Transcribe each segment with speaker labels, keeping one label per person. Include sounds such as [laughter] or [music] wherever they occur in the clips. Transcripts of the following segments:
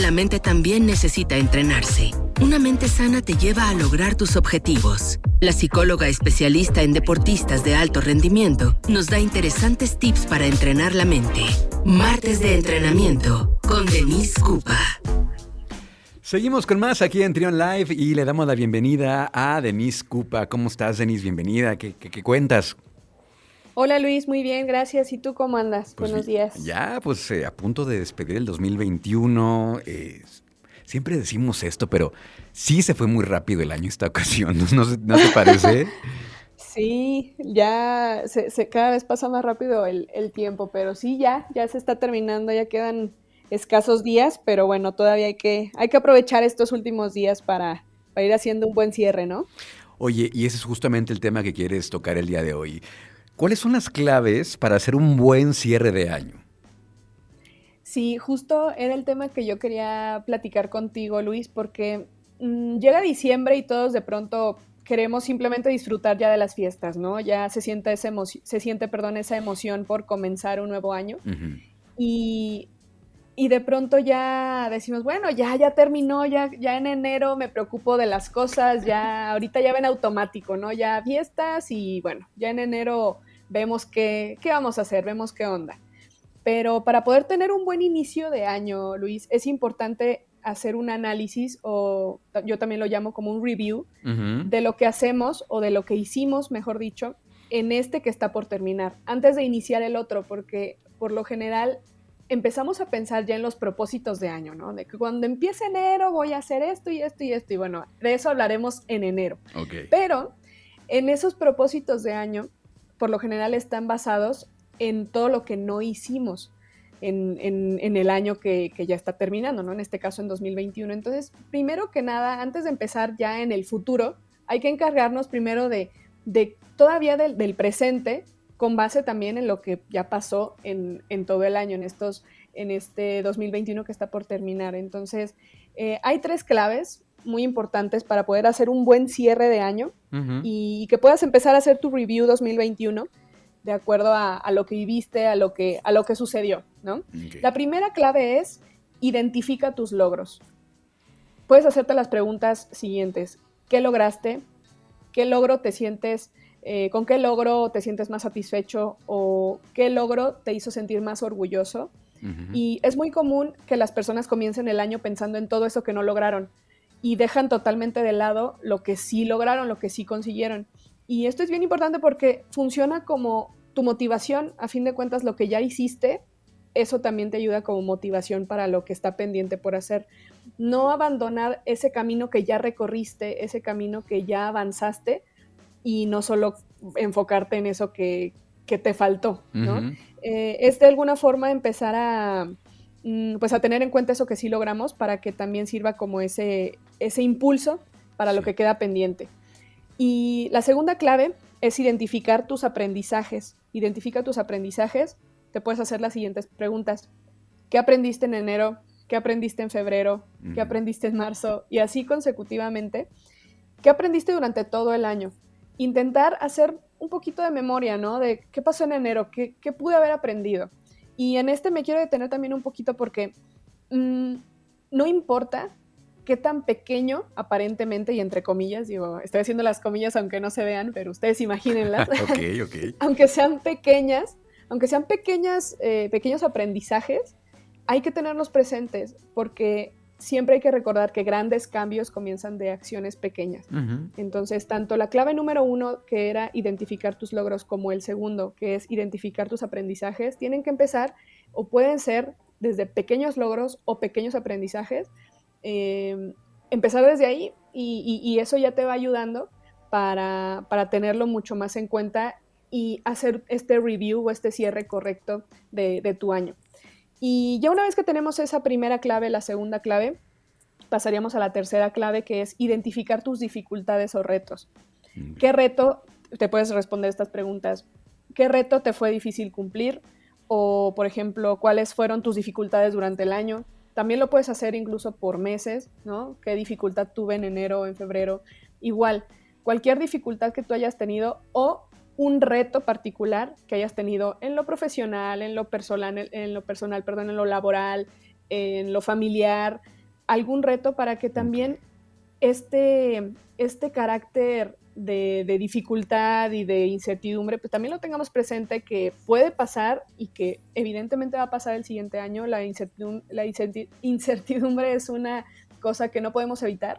Speaker 1: la mente también necesita entrenarse. Una mente sana te lleva a lograr tus objetivos. La psicóloga especialista en deportistas de alto rendimiento nos da interesantes tips para entrenar la mente. Martes de entrenamiento con Denise Cupa.
Speaker 2: Seguimos con más aquí en Trion Live y le damos la bienvenida a Denise Cupa. ¿Cómo estás, Denise? Bienvenida. ¿Qué, cuentas?
Speaker 3: Hola Luis, muy bien, gracias. ¿Y tú cómo andas?
Speaker 2: Pues
Speaker 3: Buenos días.
Speaker 2: Ya, pues eh, a punto de despedir el 2021. Eh, siempre decimos esto, pero sí se fue muy rápido el año esta [laughs] ocasión, ¿no, ¿No, te parece? [laughs]
Speaker 3: Sí, ya se, cada vez pasa más rápido el, el, tiempo, pero sí, ya, ya se está terminando, ya quedan escasos días, pero bueno, todavía hay que, hay que aprovechar estos últimos días para, para ir haciendo un buen cierre, ¿no?
Speaker 2: Oye, y ese es justamente el tema que quieres tocar el día de hoy. ¿Cuáles son las claves para hacer un buen cierre de año?
Speaker 3: Sí, justo era el tema que yo quería platicar contigo, Luis, porque mm, llega diciembre y todos de pronto queremos simplemente disfrutar ya de las fiestas, ¿no? Ya se siente, esa se siente perdón, esa emoción por comenzar un nuevo año. Y y de pronto ya decimos, bueno, ya, ya terminó, ya, ya en enero me preocupo de las cosas, ya ahorita ya ven automático, ¿no? Ya fiestas y bueno, ya en enero vemos qué, qué vamos a hacer, vemos qué onda. Pero para poder tener un buen inicio de año, Luis, es importante hacer un análisis o yo también lo llamo como un review de lo que hacemos o de lo que hicimos, mejor dicho, en este que está por terminar, antes de iniciar el otro, porque por lo general empezamos a pensar ya en los propósitos de año, ¿no? De que cuando empiece enero voy a hacer esto y esto y esto. Y bueno, de eso hablaremos en enero. Pero en esos propósitos de año, por lo general están basados en todo lo que no hicimos en, el año que, ya está terminando, ¿no? En este caso en 2021. Entonces, primero que nada, antes de empezar ya en el futuro, hay que encargarnos primero de, todavía del presente, con base también en lo que ya pasó en, todo el año, en, estos, en este 2021 que está por terminar. Entonces, eh, hay tres claves muy importantes para poder hacer un buen cierre de año y, que puedas empezar a hacer tu review 2021 de acuerdo a, lo que viviste, a lo que, a lo que sucedió, ¿no? La primera clave es identifica tus logros. Puedes hacerte las preguntas siguientes. ¿Qué lograste? ¿Qué logro te sientes eh, con qué logro te sientes más satisfecho o qué logro te hizo sentir más orgulloso. Y es muy común que las personas comiencen el año pensando en todo eso que no lograron y dejan totalmente de lado lo que sí lograron, lo que sí consiguieron. Y esto es bien importante porque funciona como tu motivación, a fin de cuentas lo que ya hiciste, eso también te ayuda como motivación para lo que está pendiente por hacer. No abandonar ese camino que ya recorriste, ese camino que ya avanzaste, y no solo enfocarte en eso que, te faltó, ¿no? Eh, es de alguna forma empezar a, mm, pues a tener en cuenta eso que sí logramos para que también sirva como ese, ese impulso para lo que queda pendiente. Y la segunda clave es identificar tus aprendizajes. Identifica tus aprendizajes. Te puedes hacer las siguientes preguntas. ¿Qué aprendiste en enero? ¿Qué aprendiste en febrero? ¿Qué aprendiste en marzo? Y así consecutivamente. ¿Qué aprendiste durante todo el año? intentar hacer un poquito de memoria, ¿no? De qué pasó en enero, qué, pude haber aprendido. Y en este me quiero detener también un poquito porque mm, no importa qué tan pequeño, aparentemente, y entre comillas, digo, estoy haciendo las comillas aunque no se vean, pero ustedes imagínenlas. [laughs]
Speaker 2: ok, ok. [laughs]
Speaker 3: aunque sean pequeñas, aunque sean pequeñas, eh, pequeños aprendizajes, hay que tenerlos presentes porque siempre hay que recordar que grandes cambios comienzan de acciones pequeñas. Entonces, tanto la clave número uno, que era identificar tus logros, como el segundo, que es identificar tus aprendizajes, tienen que empezar o pueden ser desde pequeños logros o pequeños aprendizajes. Em, empezar desde ahí y, eso ya te va ayudando para, tenerlo mucho más en cuenta y hacer este review o este cierre correcto de tu año. Y ya una vez que tenemos esa primera clave, la segunda clave, pasaríamos a la tercera clave, que es identificar tus dificultades o retos. ¿Qué reto, te puedes responder estas preguntas, qué reto te fue difícil cumplir? O, por ejemplo, cuáles fueron tus dificultades durante el año. También lo puedes hacer incluso por meses, ¿no? ¿Qué dificultad tuve en enero o en febrero? Igual, cualquier dificultad que tú hayas tenido o un reto particular que hayas tenido en lo profesional, en lo personal, en lo personal, perdón, en lo laboral, en lo familiar, algún reto para que también este, este carácter de, dificultad y de incertidumbre, pues también lo tengamos presente que puede pasar y que evidentemente va a pasar el siguiente año. La incertidumbre, la incertidumbre es una cosa que no podemos evitar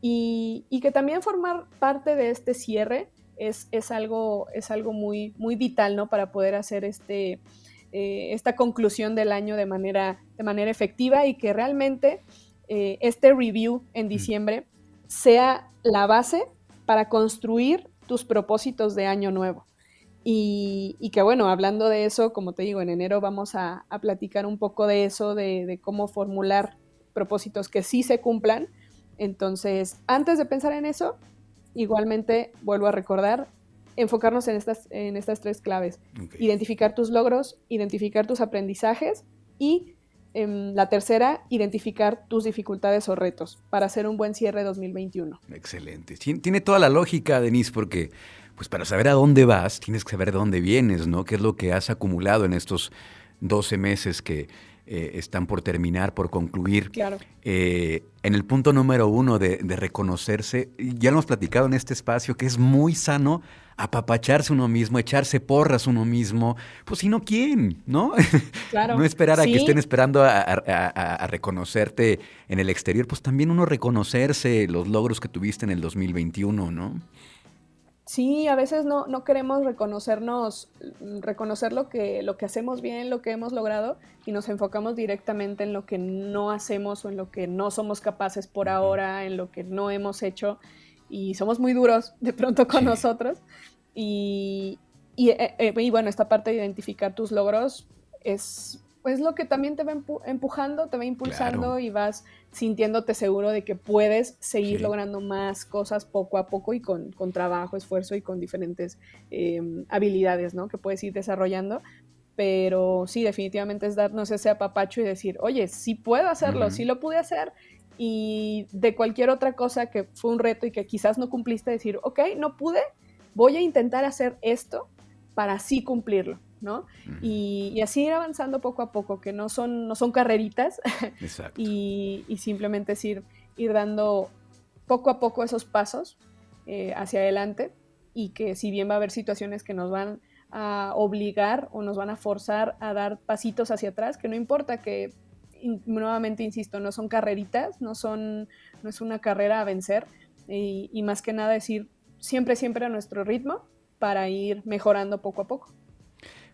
Speaker 3: y, que también formar parte de este cierre es, es, algo, es algo muy, muy vital ¿no? para poder hacer este, eh, esta conclusión del año de manera, de manera efectiva y que realmente eh, este review en mm. diciembre sea la base para construir tus propósitos de año nuevo. Y, que bueno, hablando de eso, como te digo, en enero vamos a, platicar un poco de eso, de, cómo formular propósitos que sí se cumplan. Entonces, antes de pensar en eso, igualmente vuelvo a recordar, enfocarnos en estas, en estas tres claves. Identificar tus logros, identificar tus aprendizajes y em, la tercera, identificar tus dificultades o retos para hacer un buen cierre 2021.
Speaker 2: Excelente. Tiene toda la lógica, Denise, porque pues para saber a dónde vas, tienes que saber de dónde vienes, ¿no? ¿Qué es lo que has acumulado en estos 12 meses que eh, están por terminar, por concluir.
Speaker 3: Claro.
Speaker 2: Eh, en el punto número uno de, reconocerse, ya lo hemos platicado en este espacio, que es muy sano apapacharse uno mismo, echarse porras uno mismo. Pues si no, ¿quién? ¿No?
Speaker 3: Claro. [laughs]
Speaker 2: no esperar a que estén esperando a, reconocerte en el exterior, pues también uno reconocerse los logros que tuviste en el 2021, ¿no?
Speaker 3: Sí, a veces no, no queremos reconocernos, mm, reconocer lo que, lo que hacemos bien, lo que hemos logrado, y nos enfocamos directamente en lo que no hacemos o en lo que no somos capaces por ahora, en lo que no hemos hecho, y somos muy duros de pronto con nosotros. Y, y, eh, eh, y, bueno, esta parte de identificar tus logros es, es lo que también te va empujando, te va impulsando y vas sintiéndote seguro de que puedes seguir logrando más cosas poco a poco y con, trabajo, esfuerzo y con diferentes em, habilidades, ¿no? Que puedes ir desarrollando. Pero sí, definitivamente es darnos ese apapacho y decir, oye, sí puedo hacerlo, sí lo pude hacer. Y de cualquier otra cosa que fue un reto y que quizás no cumpliste, decir, ok, no pude, voy a intentar hacer esto para así cumplirlo. ¿No? y, así ir avanzando poco a poco, que no son, no son carreritas, [laughs] y, simplemente es ir, dando poco a poco esos pasos eh, hacia adelante, y que si bien va a haber situaciones que nos van a obligar o nos van a forzar a dar pasitos hacia atrás, que no importa que nuevamente insisto, no son carreritas, no son, no es una carrera a vencer, y, y más que nada decir siempre, siempre a nuestro ritmo para ir mejorando poco a poco.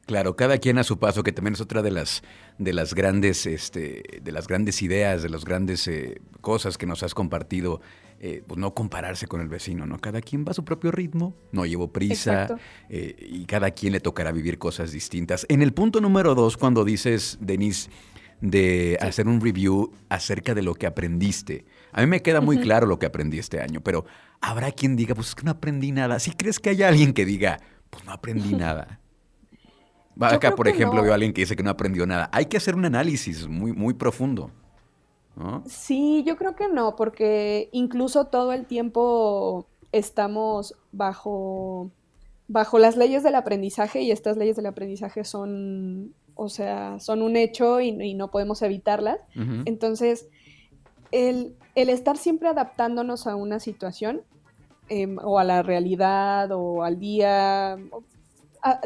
Speaker 2: Claro, cada quien a su paso, que también es otra de las, de las grandes, este, de las grandes ideas, de las grandes eh, cosas que nos has compartido. Eh, pues no compararse con el vecino, ¿no? Cada quien va a su propio ritmo, no llevo prisa eh, y cada quien le tocará vivir cosas distintas. En el punto número dos, cuando dices, Denise, de hacer un review acerca de lo que aprendiste. A mí me queda muy claro lo que aprendí este año, pero habrá quien diga, pues es que no aprendí nada. Si crees que haya alguien que diga, pues no aprendí [laughs] nada. Acá, por ejemplo, veo a alguien que dice que no aprendió nada. Hay que hacer un análisis muy, muy profundo.
Speaker 3: Sí, yo creo que no, porque incluso todo el tiempo estamos bajo, bajo las leyes del aprendizaje y estas leyes del aprendizaje son, o sea, son un hecho y, no podemos evitarlas. Entonces, el, estar siempre adaptándonos a una situación em, o a la realidad o al día,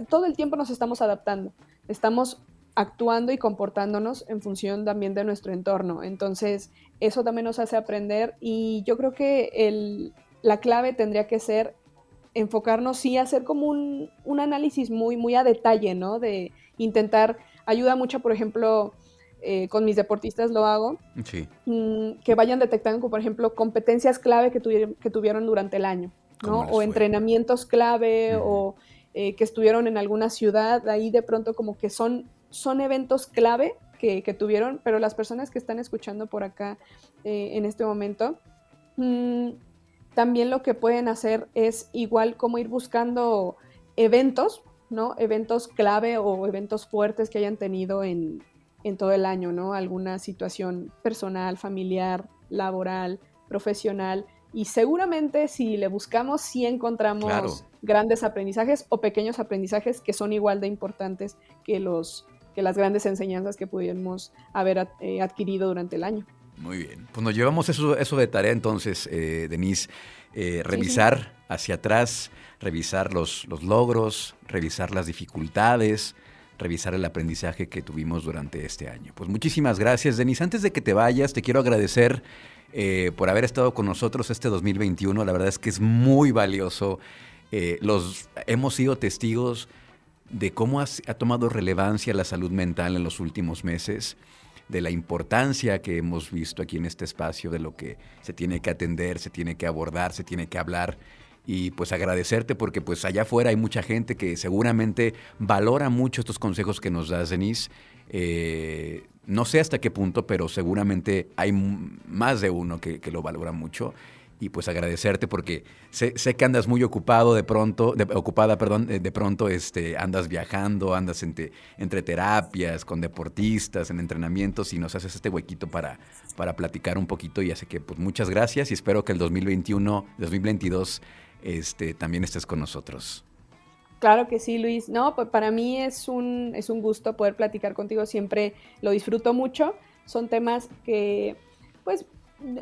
Speaker 3: todo el tiempo nos estamos adaptando, estamos actuando y comportándonos en función también de nuestro entorno. Entonces, eso también nos hace aprender y yo creo que la clave tendría que ser enfocarnos, sí, hacer como un, análisis muy, muy a detalle, ¿no? De intentar, ayuda mucho, por ejemplo, eh, con mis deportistas lo hago, mm, que vayan detectando, por ejemplo, competencias clave que, que tuvieron durante el año, ¿no? O entrenamientos clave o eh, que estuvieron en alguna ciudad, ahí de pronto como que son, son eventos clave que, tuvieron, pero las personas que están escuchando por acá eh, en este momento, mm, también lo que pueden hacer es igual como ir buscando eventos, ¿no? Eventos clave o eventos fuertes que hayan tenido en, en todo el año, ¿no? Alguna situación personal, familiar, laboral, profesional. Y seguramente si le buscamos, sí encontramos grandes aprendizajes o pequeños aprendizajes que son igual de importantes que los, que las grandes enseñanzas que pudimos haber eh, adquirido durante el año.
Speaker 2: Muy bien, pues nos llevamos eso, eso de tarea entonces, eh, Denise, eh, revisar hacia atrás, revisar los, los logros, revisar las dificultades, revisar el aprendizaje que tuvimos durante este año. Pues muchísimas gracias, Denise. Antes de que te vayas, te quiero agradecer eh, por haber estado con nosotros este 2021. La verdad es que es muy valioso. Eh, los, hemos sido testigos de cómo ha tomado relevancia la salud mental en los últimos meses, de la importancia que hemos visto aquí en este espacio, de lo que se tiene que atender, se tiene que abordar, se tiene que hablar y pues agradecerte porque pues allá afuera hay mucha gente que seguramente valora mucho estos consejos que nos das, Denise. Eh, no sé hasta qué punto, pero seguramente hay más de uno que, lo valora mucho. Y pues agradecerte porque sé, que andas muy ocupado de pronto, ocupada, perdón, de, pronto este, andas viajando, andas entre, entre, terapias, con deportistas, en entrenamientos y nos haces este huequito para, para platicar un poquito. Y así que pues muchas gracias y espero que el 2021, 2022 este, también estés con nosotros.
Speaker 3: Claro que sí, Luis. No, pues para mí es un, es un gusto poder platicar contigo, siempre lo disfruto mucho. Son temas que, pues,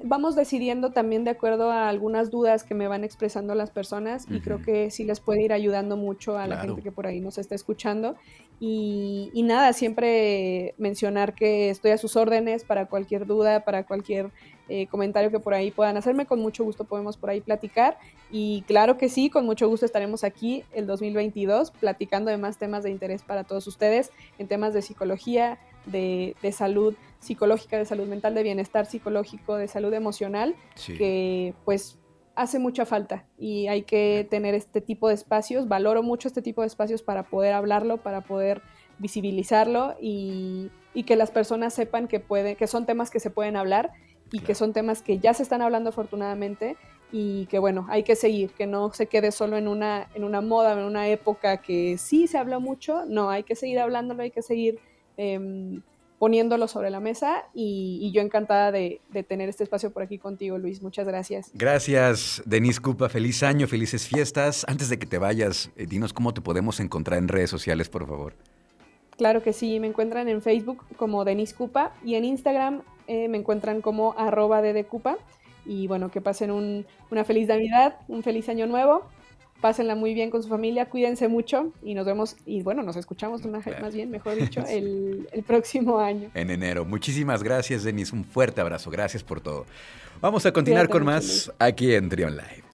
Speaker 3: vamos decidiendo también de acuerdo a algunas dudas que me van expresando las personas y creo que sí les puede ir ayudando mucho a la gente que por ahí nos está escuchando. Y, y, nada, siempre mencionar que estoy a sus órdenes para cualquier duda, para cualquier eh, comentario que por ahí puedan hacerme. Con mucho gusto podemos por ahí platicar. Y claro que sí, con mucho gusto estaremos aquí el 2022 platicando de más temas de interés para todos ustedes en temas de psicología, de, salud psicológica, de salud mental, de bienestar psicológico, de salud emocional, que pues hace mucha falta y hay que tener este tipo de espacios. Valoro mucho este tipo de espacios para poder hablarlo, para poder visibilizarlo y, y que las personas sepan que, puede, que son temas que se pueden hablar y que son temas que ya se están hablando afortunadamente y que bueno, hay que seguir, que no se quede solo en una, en una moda, en una época que sí se habló mucho, no, hay que seguir hablándolo, hay que seguir em, poniéndolo sobre la mesa y, yo encantada de, tener este espacio por aquí contigo, Luis. Muchas gracias.
Speaker 2: Gracias, Denise Cupa. Feliz año, felices fiestas. Antes de que te vayas, eh, dinos cómo te podemos encontrar en redes sociales, por favor.
Speaker 3: Claro que sí, me encuentran en Facebook como Denise Cupa y en Instagram eh, me encuentran como arroba Cupa. Y bueno, que pasen una feliz Navidad, un feliz año nuevo. Pásenla muy bien con su familia, cuídense mucho y nos vemos, y bueno, nos escuchamos una, más bien, mejor dicho, [laughs] el, el próximo año.
Speaker 2: En enero. Muchísimas gracias, Denise. Un fuerte abrazo. Gracias por todo. Vamos a continuar con más aquí en Trion Live.